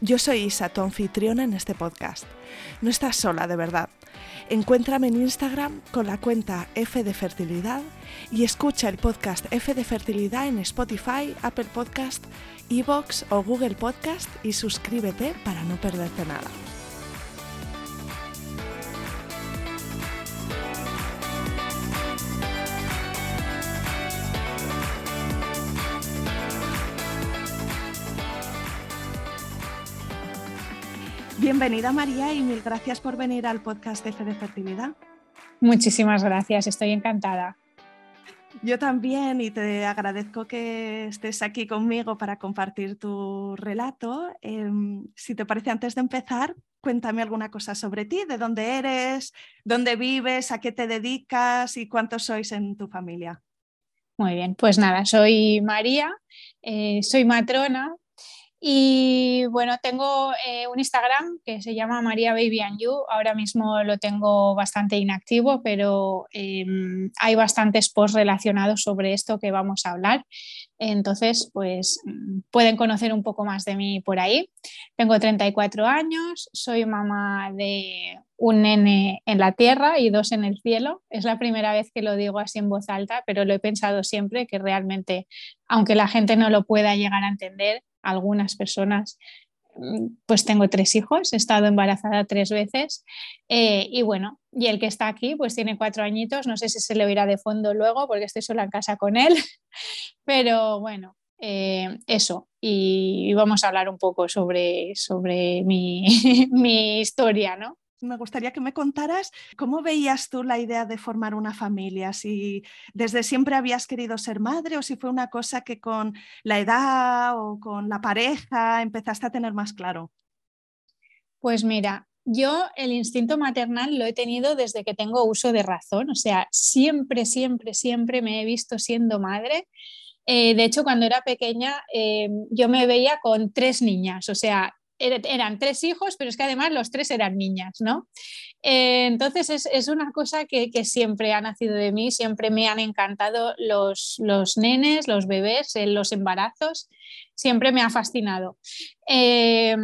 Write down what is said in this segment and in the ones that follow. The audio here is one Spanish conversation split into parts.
Yo soy Isa, tu anfitriona en este podcast. No estás sola, de verdad. Encuéntrame en Instagram con la cuenta F de Fertilidad y escucha el podcast F de Fertilidad en Spotify, Apple Podcast, Evox o Google Podcast y suscríbete para no perderte nada. Bienvenida María y mil gracias por venir al podcast de Fe de Fertilidad. Muchísimas gracias, estoy encantada. Yo también y te agradezco que estés aquí conmigo para compartir tu relato. Em, si te parece, antes de empezar, cuéntame alguna cosa sobre ti, de dónde eres, dónde vives, a qué te dedicas y cuántos sois en tu familia. Muy bien, pues nada, soy María, eh, soy matrona, y bueno, tengo eh, un Instagram que se llama María Baby and You. Ahora mismo lo tengo bastante inactivo, pero em, hay bastantes posts relacionados sobre esto que vamos a hablar. Entonces, pues mm, pueden conocer un poco más de mí por ahí. Tengo 34 años, soy mamá de un nene en la tierra y dos en el cielo. Es la primera vez que lo digo así en voz alta, pero lo he pensado siempre que realmente, aunque la gente no lo pueda llegar a entender, algunas personas, mm, pues tengo tres hijos, he estado embarazada tres veces eh, y bueno, y el que está aquí pues tiene cuatro añitos, no sé si se le oirá de fondo luego porque estoy sola en casa con él, pero bueno, eh, eso, y, vamos a hablar un poco sobre, sobre mi, mi historia, ¿no? Me gustaría que me contaras cómo veías tú la idea de formar una familia, si desde siempre habías querido ser madre o si fue una cosa que con la edad o con la pareja empezaste a tener más claro. Pues mira, yo el instinto maternal lo he tenido desde que tengo uso de razón, o sea, siempre, siempre, siempre me he visto siendo madre. Eh, de hecho, cuando era pequeña, eh, yo me veía con tres niñas, o sea, eran tres hijos, pero es que además los tres eran niñas, ¿no? Eh, entonces es, una cosa que, siempre ha nacido de mí, siempre me han encantado los, los nenes, los bebés, eh, los embarazos, siempre me ha fascinado. Eh,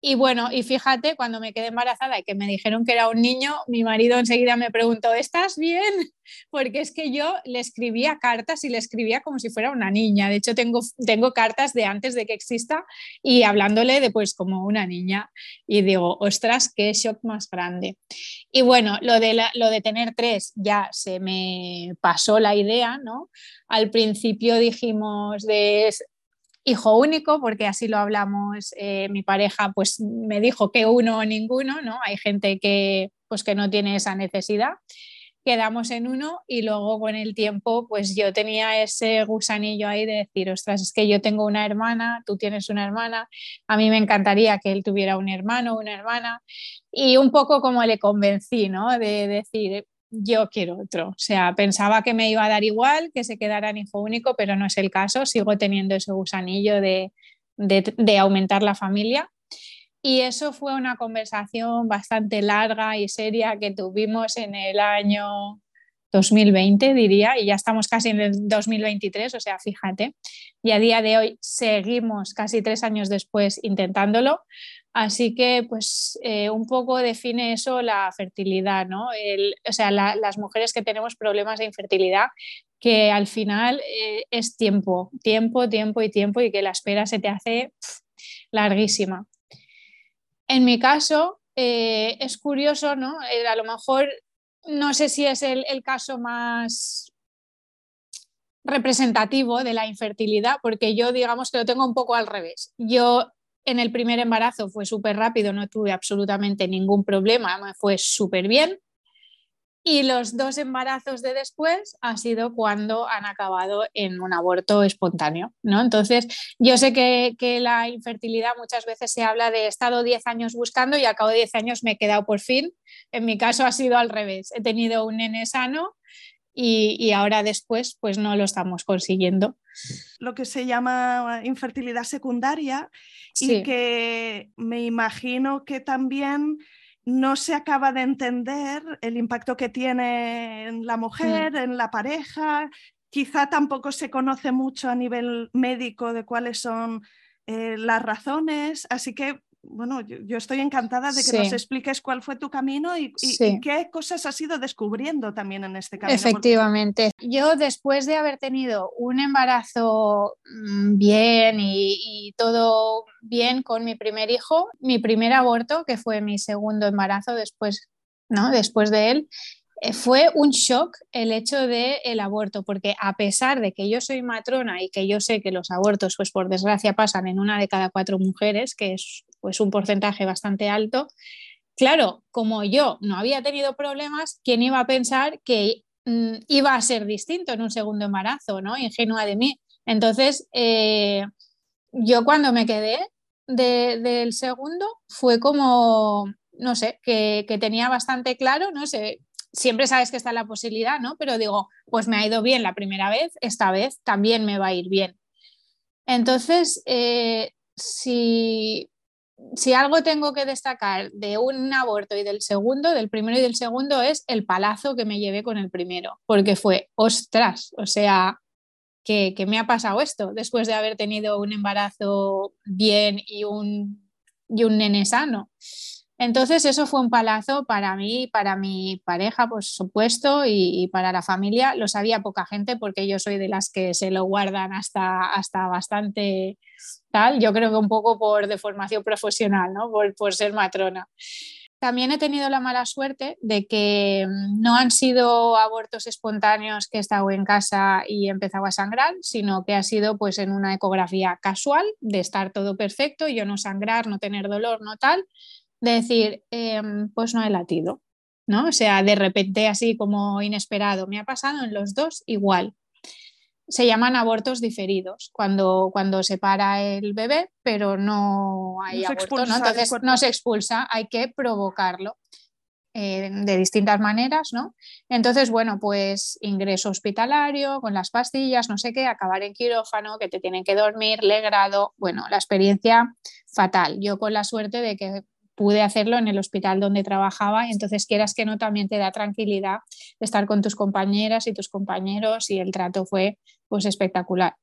y bueno, y fíjate, cuando me quedé embarazada y que me dijeron que era un niño, mi marido enseguida me preguntó, ¿estás bien? Porque es que yo le escribía cartas y le escribía como si fuera una niña. De hecho, tengo, tengo cartas de antes de que exista y hablándole de pues como una niña. Y digo, ostras, qué shock más grande. Y bueno, lo de, lo de tener tres ya se me pasó la idea, ¿no? Al principio dijimos de hijo único, porque así lo hablamos, eh, mi pareja pues me dijo que uno o ninguno, ¿no? Hay gente que pues que no tiene esa necesidad. Quedamos en uno y luego con el tiempo pues yo tenía ese gusanillo ahí de decir, ostras, es que yo tengo una hermana, tú tienes una hermana, a mí me encantaría que él tuviera un hermano una hermana y un poco como le convencí, ¿no? De decir, yo quiero otro. O sea, pensaba que me iba a dar igual, que se quedara en hijo único, pero no es el caso. Sigo teniendo ese gusanillo de, de, aumentar la familia. Y eso fue una conversación bastante larga y seria que tuvimos en el año 2020, diría, y ya estamos casi en el 2023, o sea, fíjate. Y a día de hoy seguimos casi tres años después intentándolo, Así que, pues, eh, un poco define eso la fertilidad, ¿no? o sea, las mujeres que tenemos problemas de infertilidad, que al final eh, es tiempo, tiempo, tiempo y tiempo, y que la espera se te hace larguísima. En mi caso, eh, es curioso, ¿no? a lo mejor no sé si es el, caso más representativo de la infertilidad, porque yo digamos que lo tengo un poco al revés. Yo en el primer embarazo fue súper rápido, no tuve absolutamente ningún problema, me fue súper bien. Y los dos embarazos de después ha sido cuando han acabado en un aborto espontáneo, ¿no? Entonces, yo sé que, que la infertilidad muchas veces se habla de he estado 10 años buscando y al cabo de 10 años me he quedado por fin. En mi caso ha sido al revés. He tenido un nene sano y, y, ahora después pues no lo estamos consiguiendo. Lo que se llama infertilidad secundaria y que me imagino que también no se acaba de entender el impacto que tiene en la mujer, en la pareja. Quizá tampoco se conoce mucho a nivel médico de cuáles son eh, las razones. Así que bueno, yo, estoy encantada de que nos expliques cuál fue tu camino y, qué cosas has ido descubriendo también en este camino. Efectivamente. Yo después de haber tenido un embarazo mm, bien y, todo bien con mi primer hijo, mi primer aborto, que fue mi segundo embarazo después, ¿no? después de él, eh, fue un shock el hecho del el aborto, porque a pesar de que yo soy matrona y que yo sé que los abortos, pues por desgracia, pasan en una de cada cuatro mujeres, que es pues un porcentaje bastante alto, claro, como yo no había tenido problemas, ¿quién iba a pensar que mm, iba a ser distinto en un segundo embarazo, ¿no? Ingenua de mí. Entonces, eh, yo cuando me quedé del segundo fue como, no sé, que, que tenía bastante claro, no sé, siempre sabes que está la posibilidad, ¿no? Pero digo, pues me ha ido bien la primera vez, esta vez también me va a ir bien. Entonces, eh, si, si algo tengo que destacar de un aborto y del segundo, del primero y del segundo, es el palazo que me llevé con el primero, porque fue, ostras, o sea, que, que me ha pasado esto después de haber tenido un embarazo bien y un, y un nene sano. Entonces eso fue un palazo para mí, para mi pareja, por supuesto, y, para la familia. Lo sabía poca gente porque yo soy de las que se lo guardan hasta, hasta bastante tal. Yo creo que un poco por deformación profesional, ¿no? por, ser matrona. También he tenido la mala suerte de que mm, no han sido abortos espontáneos que he estado en casa y empezado a sangrar, sino que ha sido pues en una ecografía casual de estar todo perfecto, yo no sangrar, no tener dolor, no tal, de decir, em, pues no he latido, ¿no? O sea, de repente así como inesperado, me ha pasado en los dos igual. Se llaman abortos diferidos, cuando, cuando se para el bebé, pero no hay aborto, ¿no? Entonces no se expulsa, hay que provocarlo. Eh, de distintas maneras, ¿no? Entonces, bueno, pues ingreso hospitalario con las pastillas, no sé qué, acabar en quirófano, que te tienen que dormir, legrado, bueno, la experiencia fatal. Yo con la suerte de que pude hacerlo en el hospital donde trabajaba y entonces quieras que no también te da tranquilidad estar con tus compañeras y tus compañeros y el trato fue pues espectacular.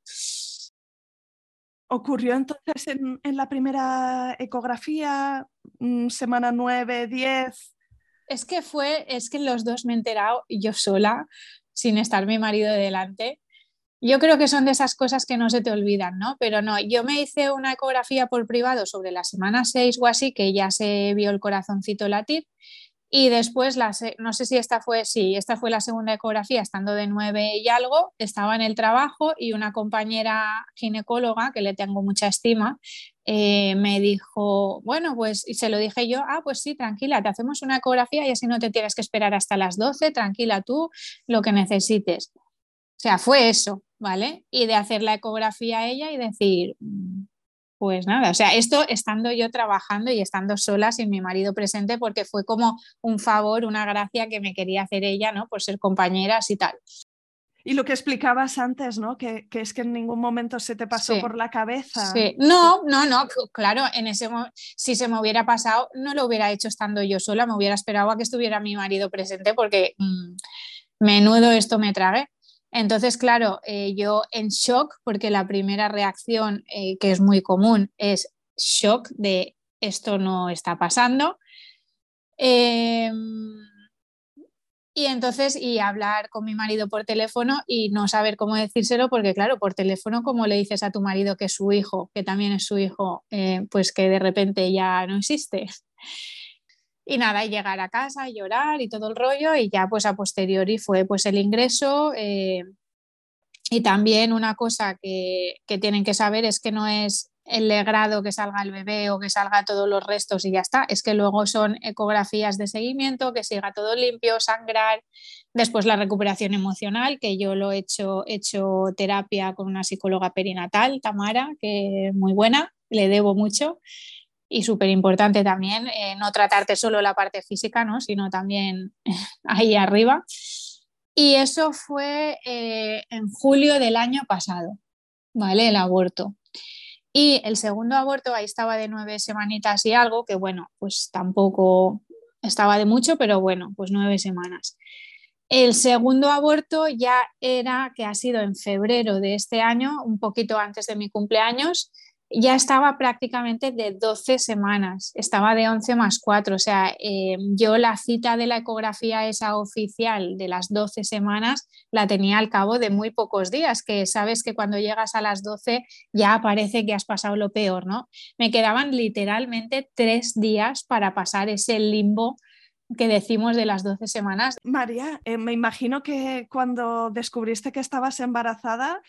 ¿Ocurrió entonces en, la primera ecografía, mm, semana 9, 10? Es que fue, es que los dos me he enterado yo sola, sin estar mi marido delante. Yo creo que son de esas cosas que no se te olvidan, ¿no? Pero no, yo me hice una ecografía por privado sobre la semana 6 o así, que ya se vio el corazoncito latir. Y después, la, no sé si esta fue, sí, esta fue la segunda ecografía, estando de 9 y algo, estaba en el trabajo y una compañera ginecóloga, que le tengo mucha estima, eh, me dijo, bueno, pues, y se lo dije yo, ah, pues sí, tranquila, te hacemos una ecografía y así no te tienes que esperar hasta las 12, tranquila tú, lo que necesites. O sea, fue eso, ¿vale? Y de hacer la ecografía a ella y decir, mm, pues nada, o sea, esto estando yo trabajando y estando sola sin mi marido presente porque fue como un favor, una gracia que me quería hacer ella, ¿no? Por ser compañeras y tal. Y lo que explicabas antes, ¿no? Que, es que en ningún momento se te pasó por la cabeza. Sí. No, no, no, claro, en ese si se me hubiera pasado, no lo hubiera hecho estando yo sola, me hubiera esperado a que estuviera mi marido presente porque mm, menudo esto me tragué. Entonces, claro, eh, yo en shock, porque la primera reacción eh, que es muy común es shock de esto no está pasando. Em, y entonces, y hablar con mi marido por teléfono y no saber cómo decírselo, porque claro, por teléfono, como le dices a tu marido que es su hijo, que también es su hijo, eh, pues que de repente ya no existe. Y nada, llegar a casa, llorar y todo el rollo y ya pues a posteriori fue pues el ingreso. Eh, y también una cosa que, que tienen que saber es que no es el legrado que salga el bebé o que salga todos los restos y ya está. Es que luego son ecografías de seguimiento, que siga todo limpio, sangrar. Después la recuperación emocional, que yo lo he hecho, hecho terapia con una psicóloga perinatal, Tamara, que es muy buena, le debo mucho. Y súper importante también eh, no tratarte solo la parte física, ¿no? sino también ahí arriba. Y eso fue eh, en julio del año pasado, ¿vale? El aborto. Y el segundo aborto, ahí estaba de nueve semanitas y algo, que bueno, pues tampoco estaba de mucho, pero bueno, pues nueve semanas. El segundo aborto ya era, que ha sido en febrero de este año, un poquito antes de mi cumpleaños, ya estaba prácticamente de 12 semanas, estaba de 11 más 4, o sea, eh, yo la cita de la ecografía esa oficial de las 12 semanas la tenía al cabo de muy pocos días, que sabes que cuando llegas a las 12 ya parece que has pasado lo peor, ¿no? Me quedaban literalmente tres días para pasar ese limbo que decimos de las 12 semanas. María, eh, me imagino que cuando descubriste que estabas embarazada,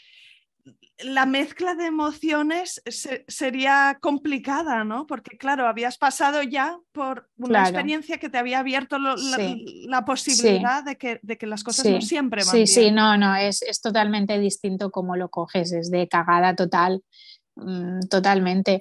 la mezcla de emociones sería complicada, ¿no? Porque claro, habías pasado ya por una experiencia que te había abierto la, posibilidad de, que, de, que, las cosas no siempre van sí, bien. Sí, sí, no, no, es, es, totalmente distinto como lo coges, es de cagada total, mm, totalmente.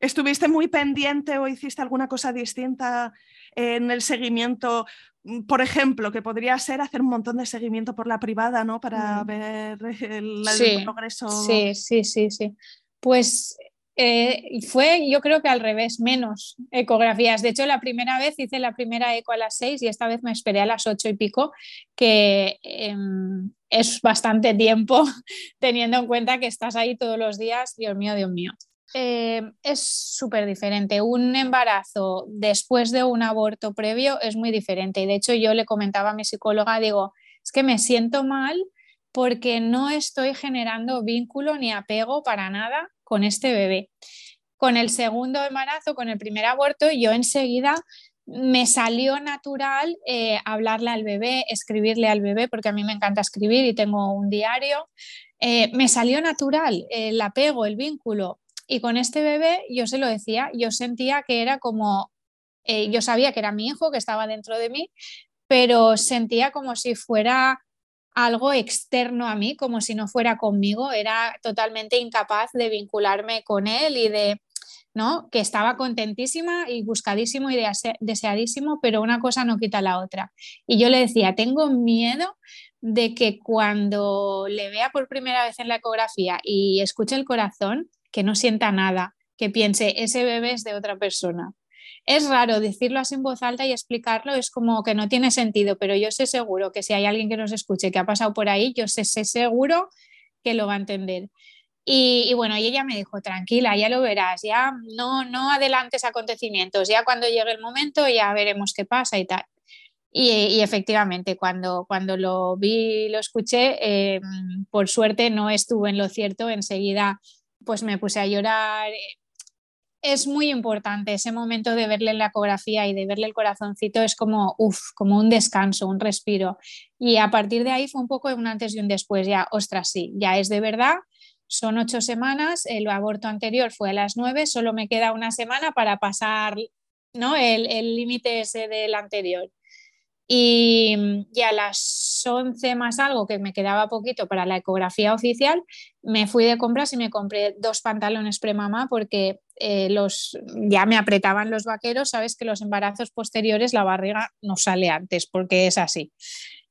¿Estuviste muy pendiente o hiciste alguna cosa distinta en el seguimiento Mm, por ejemplo, que podría ser hacer un montón de seguimiento por la privada, ¿no? Para mm. ver el, progreso. Sí, sí, sí, sí. Pues eh, fue, yo creo que al revés, menos ecografías. De hecho, la primera vez hice la primera eco a las seis y esta vez me esperé a las ocho y pico, que em, es bastante tiempo teniendo en cuenta que estás ahí todos los días. Dios mío, Dios mío. Eh, es súper diferente. Un embarazo después de un aborto previo es muy diferente. Y de hecho yo le comentaba a mi psicóloga, digo, es que me siento mal porque no estoy generando vínculo ni apego para nada con este bebé. Con el segundo embarazo, con el primer aborto, yo enseguida me salió natural eh, hablarle al bebé, escribirle al bebé, porque a mí me encanta escribir y tengo un diario. Eh, me salió natural el apego, el vínculo. Y con este bebé, yo se lo decía, yo sentía que era como, eh, yo sabía que era mi hijo, que estaba dentro de mí, pero sentía como si fuera algo externo a mí, como si no fuera conmigo, era totalmente incapaz de vincularme con él y de, ¿no? Que estaba contentísima y buscadísimo y deseadísimo, pero una cosa no quita la otra. Y yo le decía, tengo miedo de que cuando le vea por primera vez en la ecografía y escuche el corazón, que no sienta nada, que piense, ese bebé es de otra persona. Es raro decirlo así en voz alta y explicarlo, es como que no tiene sentido, pero yo sé seguro que si hay alguien que nos escuche que ha pasado por ahí, yo sé, seguro que lo va a entender. Y, bueno, y ella me dijo, tranquila, ya lo verás, ya no, no adelantes acontecimientos, ya cuando llegue el momento ya veremos qué pasa y tal. Y, efectivamente, cuando, cuando lo vi lo escuché, eh, por suerte no estuve en lo cierto, enseguida pues me puse a llorar. Es muy importante ese momento de verle la ecografía y de verle el corazoncito, es como, uff, como un descanso, un respiro. Y a partir de ahí fue un poco un antes y un después, ya, ostras, sí, ya es de verdad, son ocho semanas, el aborto anterior fue a las nueve, solo me queda una semana para pasar ¿no? el límite ese del anterior. Y, a las 11 más algo, que me quedaba poquito para la ecografía oficial, me fui de compras y me compré dos pantalones premamá porque eh, los, ya me apretaban los vaqueros. Sabes que los embarazos posteriores la barriga no sale antes porque es así.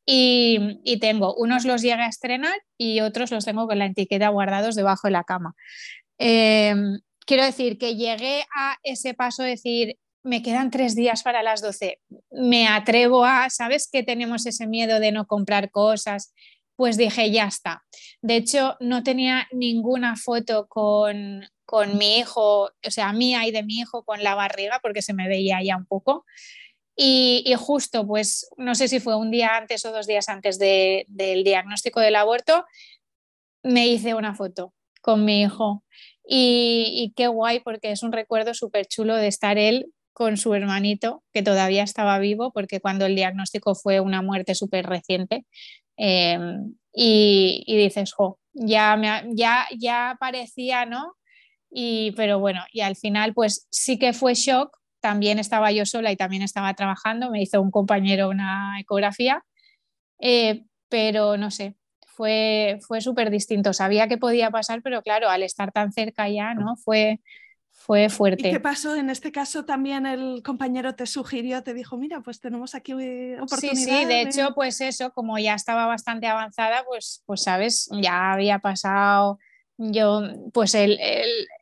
Y, y, tengo, unos los llegué a estrenar y otros los tengo con la etiqueta guardados debajo de la cama. Em, quiero decir que llegué a ese paso de decir, me quedan tres días para las 12, me atrevo a, ¿sabes que tenemos ese miedo de no comprar cosas? Pues dije, ya está. De hecho, no tenía ninguna foto con, mi hijo, o sea, mía y de mi hijo con la barriga, porque se me veía ya un poco. Y, justo, pues, no sé si fue un día antes o dos días antes del diagnóstico del aborto, me hice una foto con mi hijo. Y, y qué guay, porque es un recuerdo súper chulo de estar él con su hermanito, que todavía estaba vivo, porque cuando el diagnóstico fue una muerte súper reciente. Em, y, dices, jo, ya, ya, ya parecía, ¿no? Y, pero bueno, y al final, pues sí que fue shock. También estaba yo sola y también estaba trabajando. Me hizo un compañero una ecografía. Eh, pero no sé, fue, fue súper distinto. Sabía que podía pasar, pero claro, al estar tan cerca ya, ¿no? Fue, fue fuerte. ¿Y qué pasó? En este caso también el compañero te sugirió, te dijo, mira, pues tenemos aquí oportunidad. Sí, sí, de, hecho, pues eso, como ya estaba bastante avanzada, pues, pues sabes, ya había pasado yo, pues el,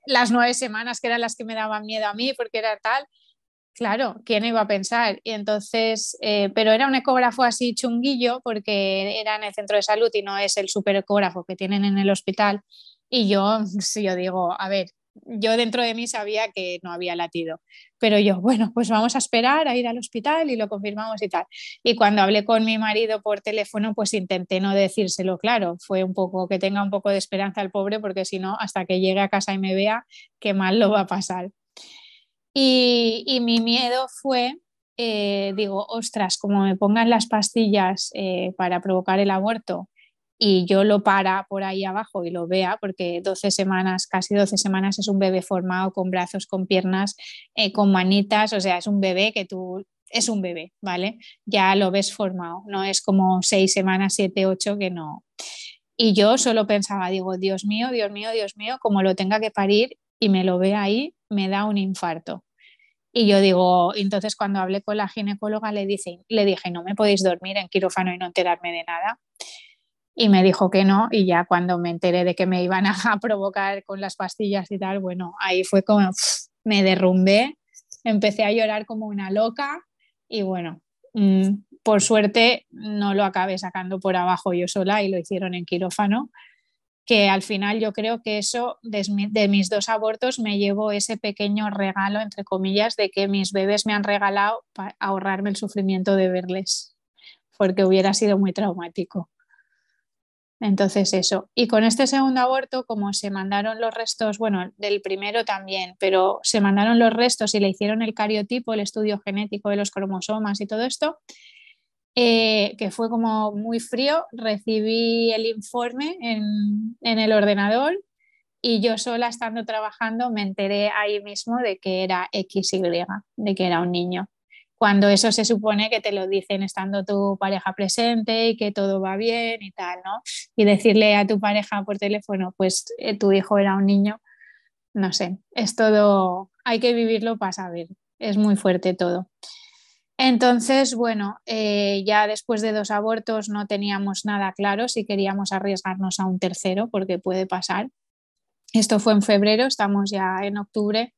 las nueve semanas que eran las que me daban miedo a mí porque era tal, Claro, ¿quién iba a pensar? Y entonces, eh, pero era un ecógrafo así chunguillo porque era en el centro de salud y no es el super ecógrafo que tienen en el hospital. Y yo, si yo digo, a ver, yo dentro de mí sabía que no había latido, pero yo, bueno, pues vamos a esperar a ir al hospital y lo confirmamos y tal. Y cuando hablé con mi marido por teléfono, pues intenté no decírselo claro, fue un poco que tenga un poco de esperanza el pobre, porque si no, hasta que llegue a casa y me vea, qué mal lo va a pasar. Y, mi miedo fue, eh, digo, ostras, como me pongan las pastillas eh, para provocar el aborto y yo lo para por ahí abajo y lo vea, porque 12 semanas, casi 12 semanas es un bebé formado con brazos, con piernas, eh, con manitas, o sea, es un bebé que tú, es un bebé, ¿vale? Ya lo ves formado, no es como 6 semanas, 7, 8 que no. Y yo solo pensaba, digo, Dios mío, Dios mío, Dios mío, como lo tenga que parir y me lo ve ahí, me da un infarto. Y yo digo, entonces cuando hablé con la ginecóloga le, dice, le dije, no me podéis dormir en quirófano y no enterarme de nada. Y me dijo que no, y ya cuando me enteré de que me iban a, provocar con las pastillas y tal, bueno, ahí fue como, me derrumbé, empecé a llorar como una loca y bueno, mm, por suerte no lo acabé sacando por abajo yo sola y lo hicieron en quirófano, que al final yo creo que eso de, mis dos abortos me llevo ese pequeño regalo, entre comillas, de que mis bebés me han regalado para ahorrarme el sufrimiento de verles, porque hubiera sido muy traumático. Entonces eso. Y con este segundo aborto, como se mandaron los restos, bueno, del primero también, pero se mandaron los restos y le hicieron el cariotipo, el estudio genético de los cromosomas y todo esto, eh, que fue como muy frío, recibí el informe en, el ordenador y yo sola estando trabajando me enteré ahí mismo de que era XY, de que era un niño. Cuando eso se supone que te lo dicen estando tu pareja presente y que todo va bien y tal, ¿no? Y decirle a tu pareja por teléfono, pues eh, tu hijo era un niño, no sé, es todo, hay que vivirlo para saber, es muy fuerte todo. Entonces, bueno, eh, ya después de dos abortos no teníamos nada claro si queríamos arriesgarnos a un tercero, porque puede pasar. Esto fue en febrero, estamos ya en octubre.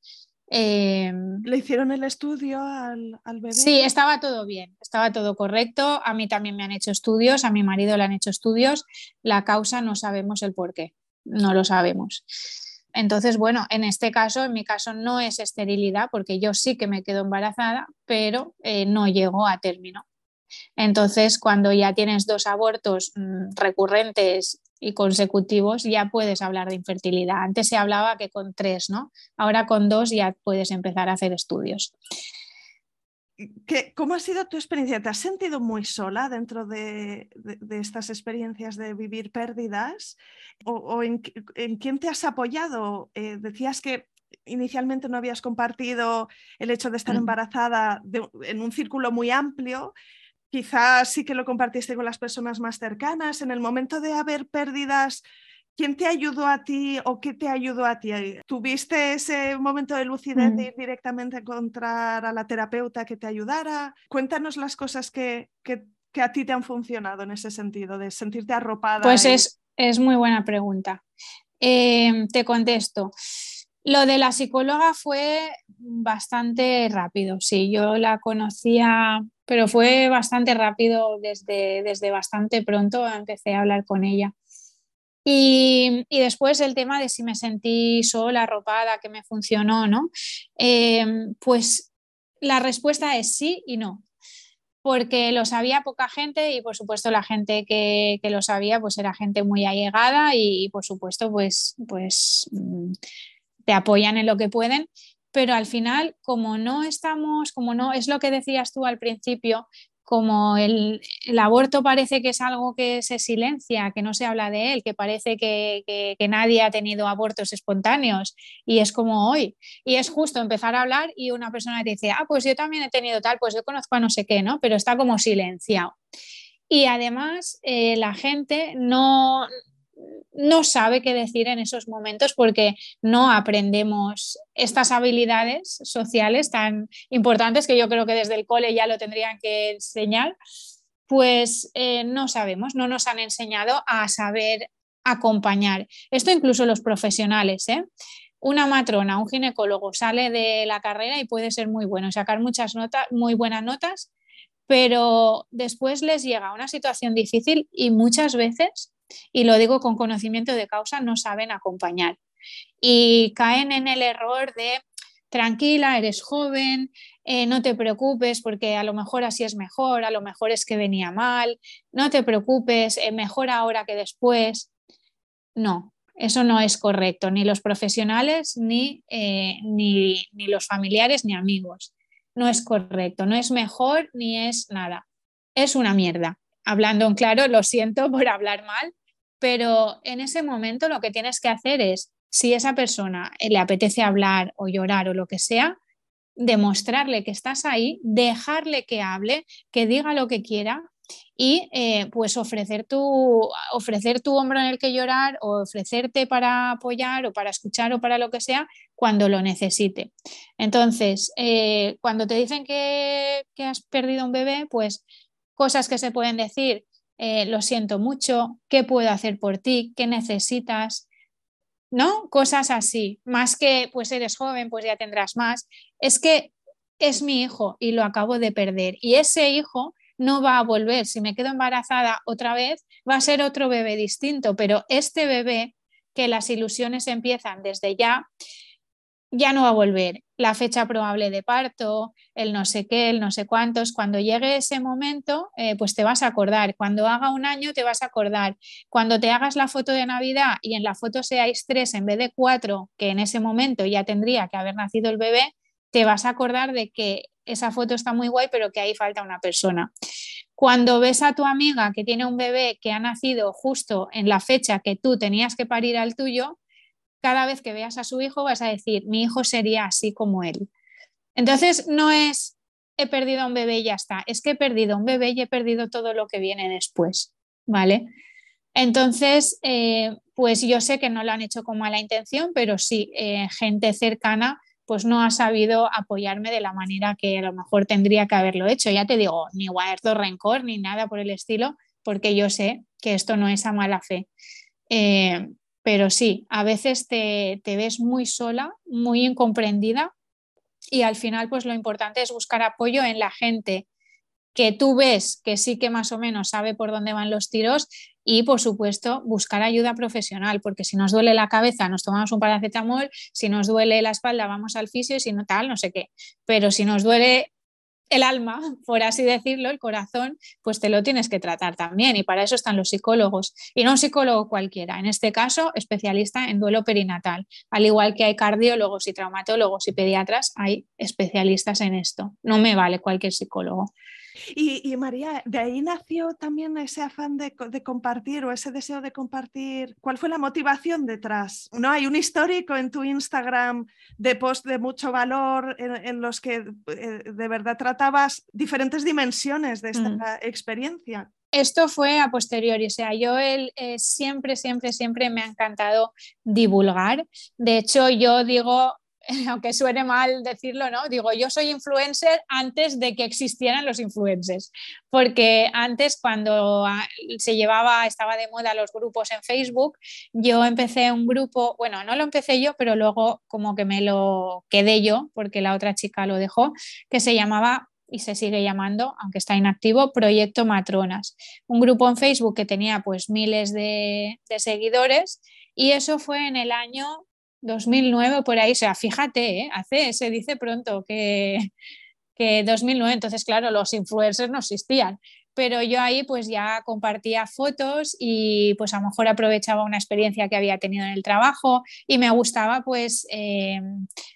Eh, ¿Le hicieron el estudio al, al, bebé? Sí, estaba todo bien, estaba todo correcto. A mí también me han hecho estudios, a mi marido le han hecho estudios. La causa no sabemos el por qué, no lo sabemos. Entonces, bueno, en este caso, en mi caso no es esterilidad porque yo sí que me quedo embarazada, pero eh, no llego a término. Entonces, cuando ya tienes dos abortos mm, recurrentes y consecutivos, ya puedes hablar de infertilidad. Antes se hablaba que con tres, ¿no? Ahora con dos ya puedes empezar a hacer estudios. ¿Cómo ha sido tu experiencia? ¿Te has sentido muy sola dentro de, estas experiencias de vivir pérdidas? ¿O, en, quién te has apoyado? Eh, decías que inicialmente no habías compartido el hecho de estar mm. embarazada en un círculo muy amplio. Quizás sí que lo compartiste con las personas más cercanas. En el momento de haber pérdidas, ¿Quién te ayudó a ti o qué te ayudó a ti? ¿Tuviste ese momento de lucidez de mm. ir directamente a encontrar a la terapeuta que te ayudara? Cuéntanos las cosas que, que, a ti te han funcionado en ese sentido, de sentirte arropada. Pues es, es, muy buena pregunta. Em, te contesto. Lo de la psicóloga fue bastante rápido, sí, yo la conocía, pero fue bastante rápido desde, desde bastante pronto, empecé a hablar con ella. Y, después el tema de si me sentí sola, arropada, que me funcionó, ¿no? Em, pues la respuesta es sí y no, porque lo sabía poca gente y por supuesto la gente que, lo sabía pues era gente muy allegada y, por supuesto pues, pues mm, te apoyan en lo que pueden, pero al final, como no estamos, como no, es lo que decías tú al principio, como el, aborto parece que es algo que se silencia, que no se habla de él, que parece que, nadie ha tenido abortos espontáneos y es como hoy. Y es justo empezar a hablar y una persona te dice, ah, pues yo también he tenido tal, pues yo conozco a no sé qué, ¿no? Pero está como silenciado. Y además eh, la gente no, no sabe qué decir en esos momentos porque no aprendemos estas habilidades sociales tan importantes que yo creo que desde el cole ya lo tendrían que enseñar, pues eh, no sabemos, no nos han enseñado a saber acompañar. Esto incluso los profesionales, ¿eh? Una matrona, un ginecólogo sale de la carrera y puede ser muy bueno, sacar muchas notas, muy buenas notas, pero después les llega una situación difícil y muchas veces y lo digo con conocimiento de causa, no saben acompañar. Y caen en el error de, tranquila, eres joven, eh, no te preocupes porque a lo mejor así es mejor, a lo mejor es que venía mal, no te preocupes, eh, mejor ahora que después. No, eso no es correcto, ni los profesionales, ni, eh, ni, ni los familiares, ni amigos. No es correcto, no es mejor ni es nada. Es una mierda hablando en claro, lo siento por hablar mal, pero en ese momento lo que tienes que hacer es, si esa persona le apetece hablar o llorar o lo que sea, demostrarle que estás ahí, dejarle que hable, que diga lo que quiera y eh, pues ofrecer tu, ofrecer tu hombro en el que llorar o ofrecerte para apoyar o para escuchar o para lo que sea cuando lo necesite. Entonces, eh, cuando te dicen que, que has perdido un bebé, pues cosas que se pueden decir, eh, lo siento mucho, ¿qué puedo hacer por ti? ¿Qué necesitas? ¿No? Cosas así, más que pues eres joven, pues ya tendrás más. Es que es mi hijo y lo acabo de perder y ese hijo no va a volver. Si me quedo embarazada otra vez, va a ser otro bebé distinto, pero este bebé que las ilusiones empiezan desde ya, ya no va a volver. La fecha probable de parto, el no sé qué, el no sé cuántos. Cuando llegue ese momento, eh, pues te vas a acordar. Cuando haga un año, te vas a acordar. Cuando te hagas la foto de Navidad y en la foto seáis tres en vez de cuatro, que en ese momento ya tendría que haber nacido el bebé, te vas a acordar de que esa foto está muy guay, pero que ahí falta una persona. Cuando ves a tu amiga que tiene un bebé que ha nacido justo en la fecha que tú tenías que parir al tuyo, cada vez que veas a su hijo vas a decir, mi hijo sería así como él. Entonces no es, he perdido a un bebé y ya está, es que he perdido un bebé y he perdido todo lo que viene después, ¿vale? Entonces, eh, pues yo sé que no lo han hecho con mala intención, pero sí, eh, gente cercana pues no ha sabido apoyarme de la manera que a lo mejor tendría que haberlo hecho. Ya te digo, ni guardo rencor ni nada por el estilo, porque yo sé que esto no es a mala fe. Eh, pero sí, a veces te, ves muy sola, muy incomprendida y al final pues lo importante es buscar apoyo en la gente que tú ves que sí que más o menos sabe por dónde van los tiros y por supuesto buscar ayuda profesional, porque si nos duele la cabeza nos tomamos un paracetamol, si nos duele la espalda vamos al fisio y si no tal, no sé qué, pero si nos duele el alma, por así decirlo, el corazón, pues te lo tienes que tratar también y para eso están los psicólogos y no un psicólogo cualquiera, en este caso especialista en duelo perinatal, al igual que hay cardiólogos y traumatólogos y pediatras, hay especialistas en esto, no me vale cualquier psicólogo. Y, María, ¿de ahí nació también ese afán de, compartir o ese deseo de compartir? ¿Cuál fue la motivación detrás? ¿No? Hay un histórico en tu Instagram de post de mucho valor en, los que eh, de verdad tratabas diferentes dimensiones de esta mm. experiencia. Esto fue a posteriori, o sea, yo él, eh, siempre, siempre, siempre me ha encantado divulgar. De hecho, yo digo, aunque suene mal decirlo, ¿no? Digo, yo soy influencer antes de que existieran los influencers, porque antes cuando ah, se llevaba, estaba de moda los grupos en Facebook, yo empecé un grupo, bueno, no lo empecé yo, pero luego como que me lo quedé yo, porque la otra chica lo dejó, que se llamaba y se sigue llamando, aunque está inactivo, Proyecto Matronas, un grupo en Facebook que tenía pues miles de, de seguidores y eso fue en el año 2009 por ahí, o sea, fíjate, ¿eh? hace, se dice pronto que, que 2009, entonces claro, los influencers no existían, pero yo ahí pues ya compartía fotos y pues a lo mejor aprovechaba una experiencia que había tenido en el trabajo y me gustaba pues eh,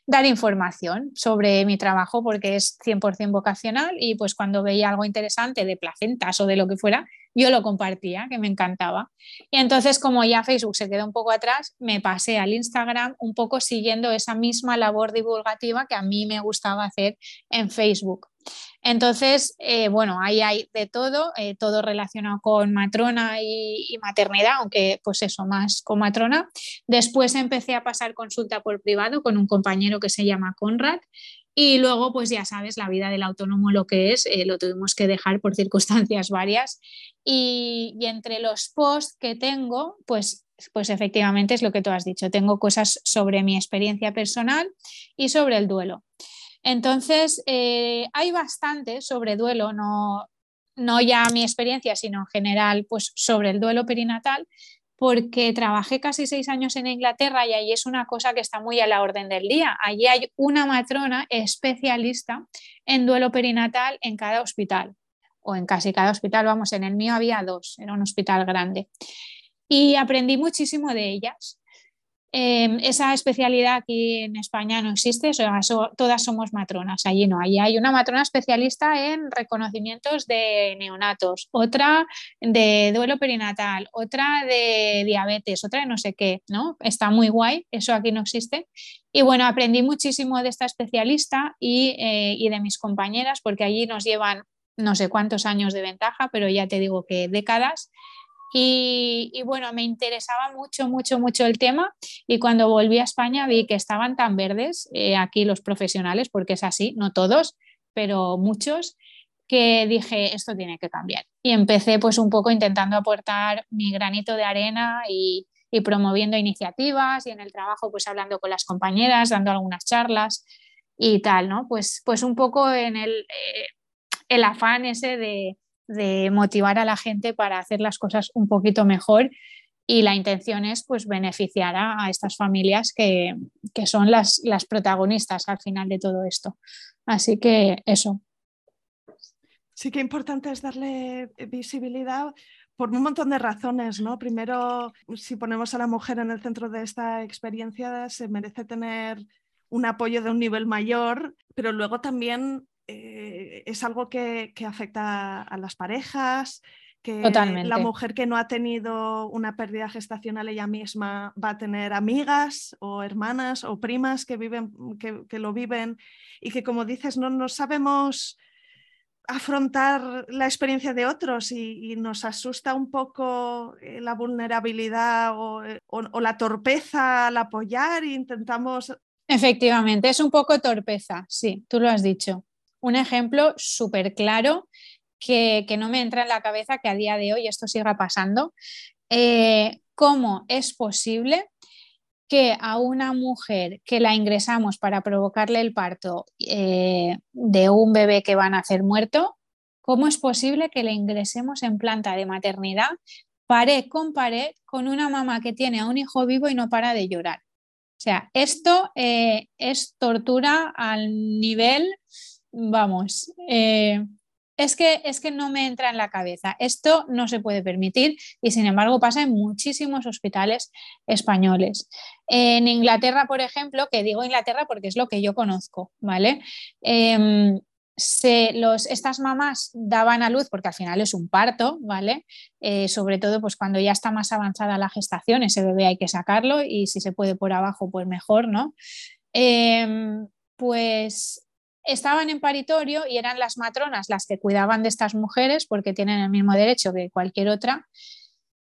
dar información sobre mi trabajo porque es 100% vocacional y pues cuando veía algo interesante de placentas o de lo que fuera, yo lo compartía, que me encantaba. Y entonces como ya Facebook se quedó un poco atrás, me pasé al Instagram un poco siguiendo esa misma labor divulgativa que a mí me gustaba hacer en Facebook. Entonces, eh, bueno, ahí hay de todo, eh, todo relacionado con matrona y, maternidad, aunque pues eso, más con matrona. Después empecé a pasar consulta por privado con un compañero que se llama Conrad y luego, pues ya sabes, la vida del autónomo lo que es, eh, lo tuvimos que dejar por circunstancias varias. Y, y, entre los posts que tengo, pues, pues efectivamente es lo que tú has dicho. Tengo cosas sobre mi experiencia personal y sobre el duelo. Entonces, eh, hay bastante sobre duelo, no, no ya mi experiencia, sino en general, pues sobre el duelo perinatal, porque trabajé casi seis años en Inglaterra y ahí es una cosa que está muy a la orden del día. Allí hay una matrona especialista en duelo perinatal en cada hospital, o en casi cada hospital, vamos, en el mío había dos, era un hospital grande. Y aprendí muchísimo de ellas. Em, esa especialidad aquí en España no existe, todas somos matronas, allí no, allí hay una matrona especialista en reconocimientos de neonatos, otra de duelo perinatal, otra de diabetes, otra de no sé qué, ¿no? Está muy guay, eso aquí no existe. Y bueno, aprendí muchísimo de esta especialista y, eh, y de mis compañeras, porque allí nos llevan no sé cuántos años de ventaja, pero ya te digo que décadas. Y, bueno, me interesaba mucho, mucho, mucho el tema y cuando volví a España vi que estaban tan verdes eh, aquí los profesionales, porque es así, no todos, pero muchos, que dije, esto tiene que cambiar. Y empecé pues un poco intentando aportar mi granito de arena y, promoviendo iniciativas y en el trabajo pues hablando con las compañeras, dando algunas charlas y tal, ¿no? Pues, pues un poco en el, eh, el afán ese de, de motivar a la gente para hacer las cosas un poquito mejor y la intención es pues beneficiar a, estas familias que, son las, las, protagonistas al final de todo esto. Así que eso. Sí que importante es darle visibilidad por un montón de razones, ¿no? Primero, si ponemos a la mujer en el centro de esta experiencia, se merece tener un apoyo de un nivel mayor, pero luego también eh, es algo que, afecta a las parejas, que la mujer que no ha tenido una pérdida gestacional ella misma va a tener amigas o hermanas o primas que, viven, que, lo viven y que como dices no, no sabemos afrontar la experiencia de otros y, nos asusta un poco eh, la vulnerabilidad o, eh, o, la torpeza al apoyar e intentamos... Efectivamente, es un poco torpeza, sí, tú lo has dicho un ejemplo súper claro que, no me entra en la cabeza que a día de hoy esto siga pasando. Eh, ¿Cómo es posible que a una mujer que la ingresamos para provocarle el parto eh, de un bebé que va a nacer muerto, ¿cómo es posible que le ingresemos en planta de maternidad pared con pared con una mamá que tiene a un hijo vivo y no para de llorar? O sea, esto eh, es tortura al nivel vamos, eh, es, que, es que no me entra en la cabeza. Esto no se puede permitir y sin embargo pasa en muchísimos hospitales españoles. En Inglaterra, por ejemplo, que digo Inglaterra porque es lo que yo conozco, ¿vale? Em, los, estas mamás daban a luz, porque al final es un parto, ¿vale? Eh, sobre todo pues cuando ya está más avanzada la gestación, ese bebé hay que sacarlo y si se puede por abajo, pues mejor, ¿no? Em, pues estaban en paritorio y eran las matronas las que cuidaban de estas mujeres porque tienen el mismo derecho que cualquier otra,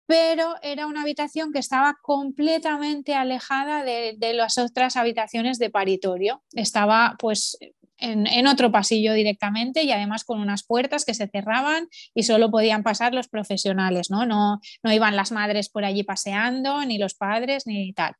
pero era una habitación que estaba completamente alejada de, las otras habitaciones de paritorio. Estaba pues en, otro pasillo directamente y además con unas puertas que se cerraban y solo podían pasar los profesionales, ¿no? No, no iban las madres por allí paseando, ni los padres, ni tal.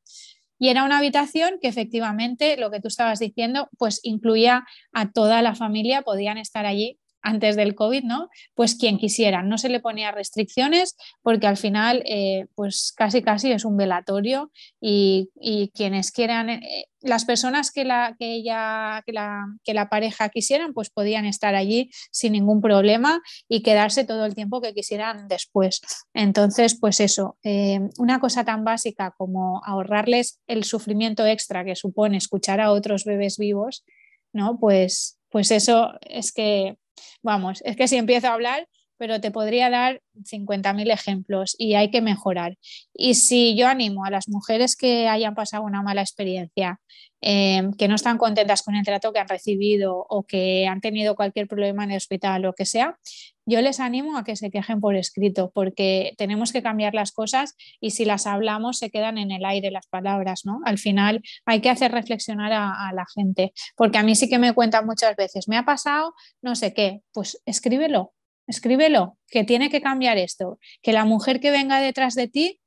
Y era una habitación que efectivamente, lo que tú estabas diciendo, pues incluía a toda la familia, podían estar allí antes del COVID, ¿no? Pues quien quisiera, no se le ponía restricciones porque al final, eh, pues casi casi es un velatorio y, quienes quieran, eh, las personas que la, que, ella, que, la, que la pareja quisieran, pues podían estar allí sin ningún problema y quedarse todo el tiempo que quisieran después. Entonces, pues eso, eh, una cosa tan básica como ahorrarles el sufrimiento extra que supone escuchar a otros bebés vivos, ¿no? Pues, pues eso es que Vamos, es que si empiezo a hablar, pero te podría dar 50.000 ejemplos y hay que mejorar. Y si yo animo a las mujeres que hayan pasado una mala experiencia, eh, que no están contentas con el trato que han recibido o que han tenido cualquier problema en el hospital o que sea, yo les animo a que se quejen por escrito, porque tenemos que cambiar las cosas y si las hablamos se quedan en el aire las palabras, ¿no? Al final hay que hacer reflexionar a, a la gente, porque a mí sí que me cuentan muchas veces, me ha pasado no sé qué, pues escríbelo, escríbelo, que tiene que cambiar esto, que la mujer que venga detrás de ti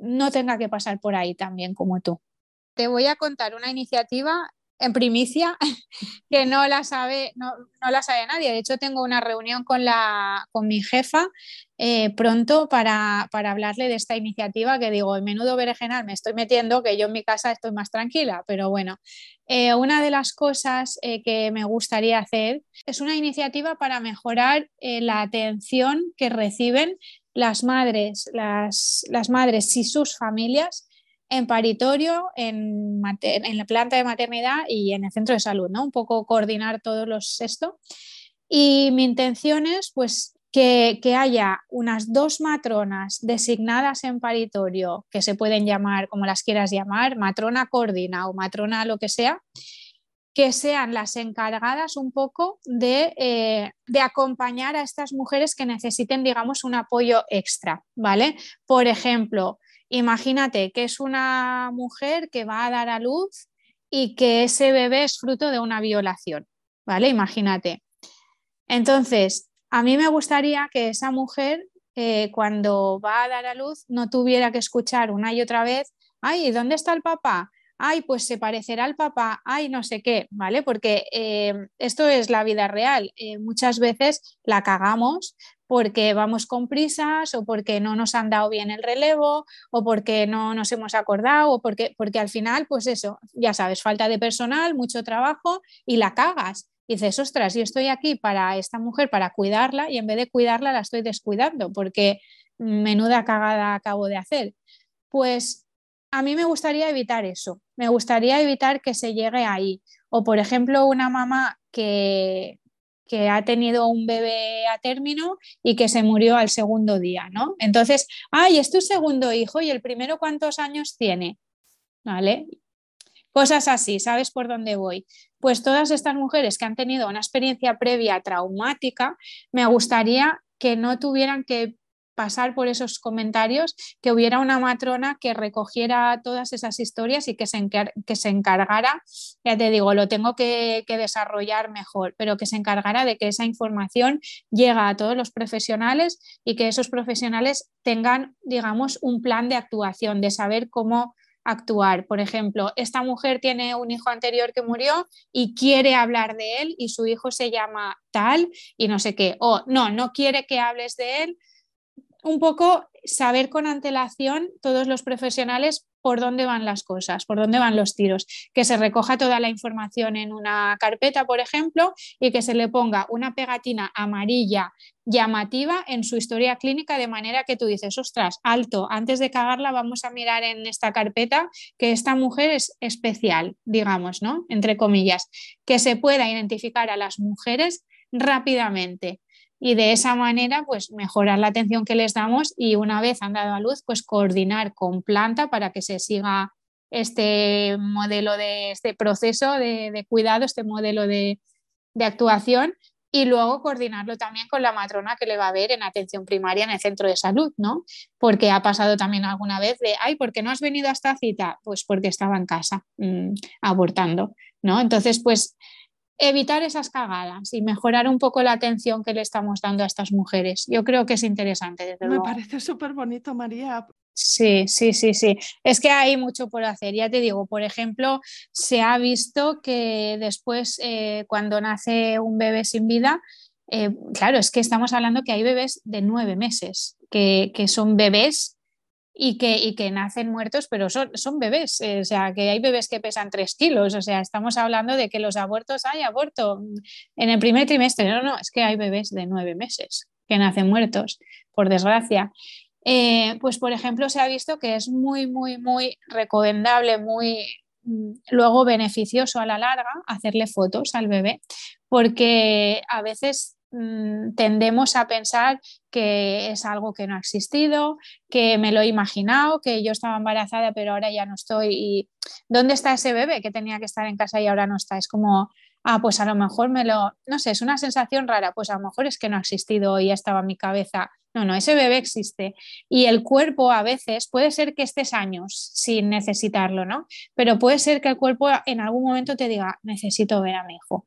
no tenga que pasar por ahí también como tú. Te voy a contar una iniciativa en primicia que no la sabe, no, la sabe nadie. De hecho, tengo una reunión con, la, con mi jefa eh, pronto para, hablarle de esta iniciativa que digo, en menudo berenjenal me estoy metiendo, que yo en mi casa estoy más tranquila, pero bueno, eh, una de las cosas eh, que me gustaría hacer es una iniciativa para mejorar la atención que reciben las madres, las, las madres y sus familias en paritorio, en, la planta de maternidad y en el centro de salud, ¿no? Un poco coordinar todos los esto. Y mi intención es, pues, que, que, haya unas dos matronas designadas en paritorio, que se pueden llamar como las quieras llamar, matrona coordina o matrona lo que sea, que sean las encargadas un poco de, eh, de, acompañar a estas mujeres que necesiten, digamos, un apoyo extra, ¿vale? Por ejemplo, Imagínate que es una mujer que va a dar a luz y que ese bebé es fruto de una violación, ¿vale? Imagínate. Entonces, a mí me gustaría que esa mujer, eh, cuando va a dar a luz, no tuviera que escuchar una y otra vez, ay, ¿dónde está el papá? Ay, pues se parecerá al papá, ay, no sé qué, ¿vale? Porque eh, esto es la vida real. Eh, muchas veces la cagamos porque vamos con prisas o porque no nos han dado bien el relevo o porque no nos hemos acordado o porque, porque al final, pues eso, ya sabes, falta de personal, mucho trabajo y la cagas. Y dices, ostras, yo estoy aquí para esta mujer, para cuidarla y en vez de cuidarla la estoy descuidando porque menuda cagada acabo de hacer. Pues a mí me gustaría evitar eso, me gustaría evitar que se llegue ahí. O por ejemplo, una mamá que, que ha tenido un bebé a término y que se murió al segundo día, ¿no? Entonces, ay, es tu segundo hijo y el primero cuántos años tiene, ¿vale? Cosas así, ¿sabes por dónde voy? Pues todas estas mujeres que han tenido una experiencia previa traumática, me gustaría que no tuvieran que pasar por esos comentarios, que hubiera una matrona que recogiera todas esas historias y que se, que se encargara, ya te digo, lo tengo que, desarrollar mejor, pero que se encargara de que esa información llega a todos los profesionales y que esos profesionales tengan, digamos, un plan de actuación, de saber cómo actuar. Por ejemplo, esta mujer tiene un hijo anterior que murió y quiere hablar de él y su hijo se llama tal y no sé qué. O no, no quiere que hables de él un poco saber con antelación todos los profesionales por dónde van las cosas, por dónde van los tiros, que se recoja toda la información en una carpeta, por ejemplo, y que se le ponga una pegatina amarilla llamativa en su historia clínica de manera que tú dices, ostras, alto, antes de cagarla vamos a mirar en esta carpeta que esta mujer es especial, digamos, ¿no? Entre comillas, que se pueda identificar a las mujeres rápidamente y de esa manera pues mejorar la atención que les damos y una vez han dado a luz pues coordinar con planta para que se siga este modelo de este proceso de, cuidado, este modelo de, actuación y luego coordinarlo también con la matrona que le va a ver en atención primaria en el centro de salud, ¿no? Porque ha pasado también alguna vez de, ay, ¿por qué no has venido a esta cita? Pues porque estaba en casa mm, abortando, ¿no? Entonces, pues evitar esas cagadas y mejorar un poco la atención que le estamos dando a estas mujeres. Yo creo que es interesante. Me parece súper bonito, María. Sí, sí, sí, sí. Es que hay mucho por hacer. Ya te digo, por ejemplo, se ha visto que después, eh, cuando nace un bebé sin vida, eh, claro, es que estamos hablando que hay bebés de nueve meses, que, son bebés y que, y que, nacen muertos, pero son, son bebés, eh, o sea, que hay bebés que pesan tres kilos, o sea, estamos hablando de que los abortos, hay aborto en el primer trimestre, no, no, es que hay bebés de nueve meses que nacen muertos, por desgracia. Eh, pues, por ejemplo, se ha visto que es muy, muy, muy recomendable, muy mm, luego beneficioso a la larga hacerle fotos al bebé, porque a veces mm, tendemos a pensar que es algo que no ha existido, que me lo he imaginado, que yo estaba embarazada pero ahora ya no estoy y ¿dónde está ese bebé que tenía que estar en casa y ahora no está? Es como, ah, pues a lo mejor me lo, no sé, es una sensación rara, pues a lo mejor es que no ha existido y ya estaba en mi cabeza no, no, ese bebé existe. Y el cuerpo a veces puede ser que estés años sin necesitarlo, ¿no? Pero puede ser que el cuerpo en algún momento te diga, necesito ver a mi hijo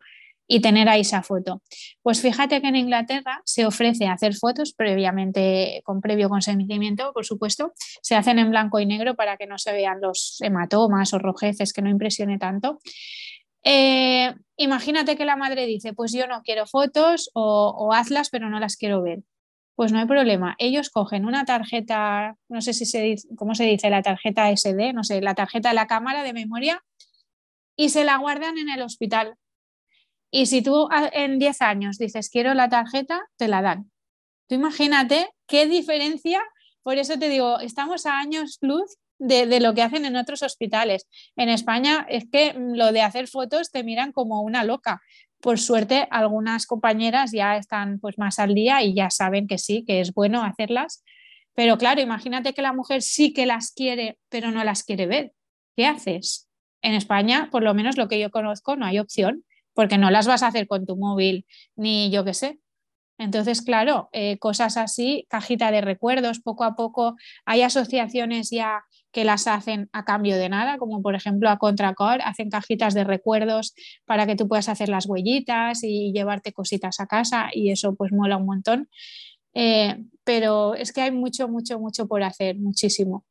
y tener ahí esa foto. Pues fíjate que en Inglaterra se ofrece hacer fotos previamente, con previo consentimiento, por supuesto. Se hacen en blanco y negro para que no se vean los hematomas o rojeces, que no impresione tanto. Eh, imagínate que la madre dice, pues yo no quiero fotos o, o hazlas, pero no las quiero ver pues no hay problema. Ellos cogen una tarjeta, no sé si se dice, cómo se dice, la tarjeta SD, no sé, la tarjeta de la cámara de memoria y se la guardan en el hospital. Y si tú en 10 años dices quiero la tarjeta, te la dan. Tú imagínate qué diferencia, por eso te digo, estamos a años luz de, lo que hacen en otros hospitales. En España es que lo de hacer fotos te miran como una loca, por suerte algunas compañeras ya están pues más al día y ya saben que sí, que es bueno hacerlas. Pero claro, imagínate que la mujer sí que las quiere, pero no las quiere ver. ¿Qué haces? En España, por lo menos lo que yo conozco, no hay opción, porque no las vas a hacer con tu móvil, ni yo qué sé. Entonces, claro, eh, cosas así, cajita de recuerdos, poco a poco hay asociaciones ya que las hacen a cambio de nada, como por ejemplo a Contracor, hacen cajitas de recuerdos para que tú puedas hacer las huellitas y llevarte cositas a casa y eso pues mola un montón. Eh, pero es que hay mucho, mucho, mucho por hacer, muchísimo.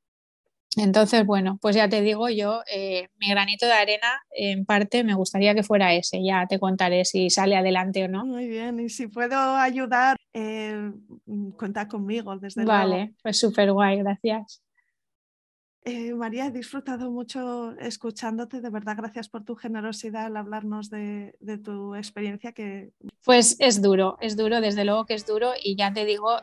Entonces, bueno, pues ya te digo yo, eh, mi granito de arena, en parte, me gustaría que fuera ese. Ya te contaré si sale adelante o no. Muy bien, y si puedo ayudar, eh, cuenta conmigo, desde luego. Vale, pues súper guay, gracias. Eh, María, he disfrutado mucho escuchándote, de verdad, gracias por tu generosidad al hablarnos de, de, tu experiencia. Que... Pues es duro, es duro, desde luego que es duro y ya te digo,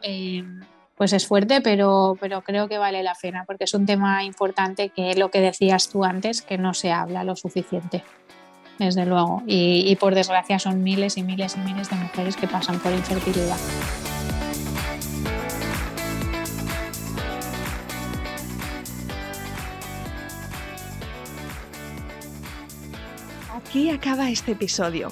pues es fuerte, pero, pero creo que vale la pena porque es un tema importante que lo que decías tú antes, que no se habla lo suficiente, desde luego. Y, y por desgracia son miles y miles y miles de mujeres que pasan por infertilidad. Aquí acaba este episodio.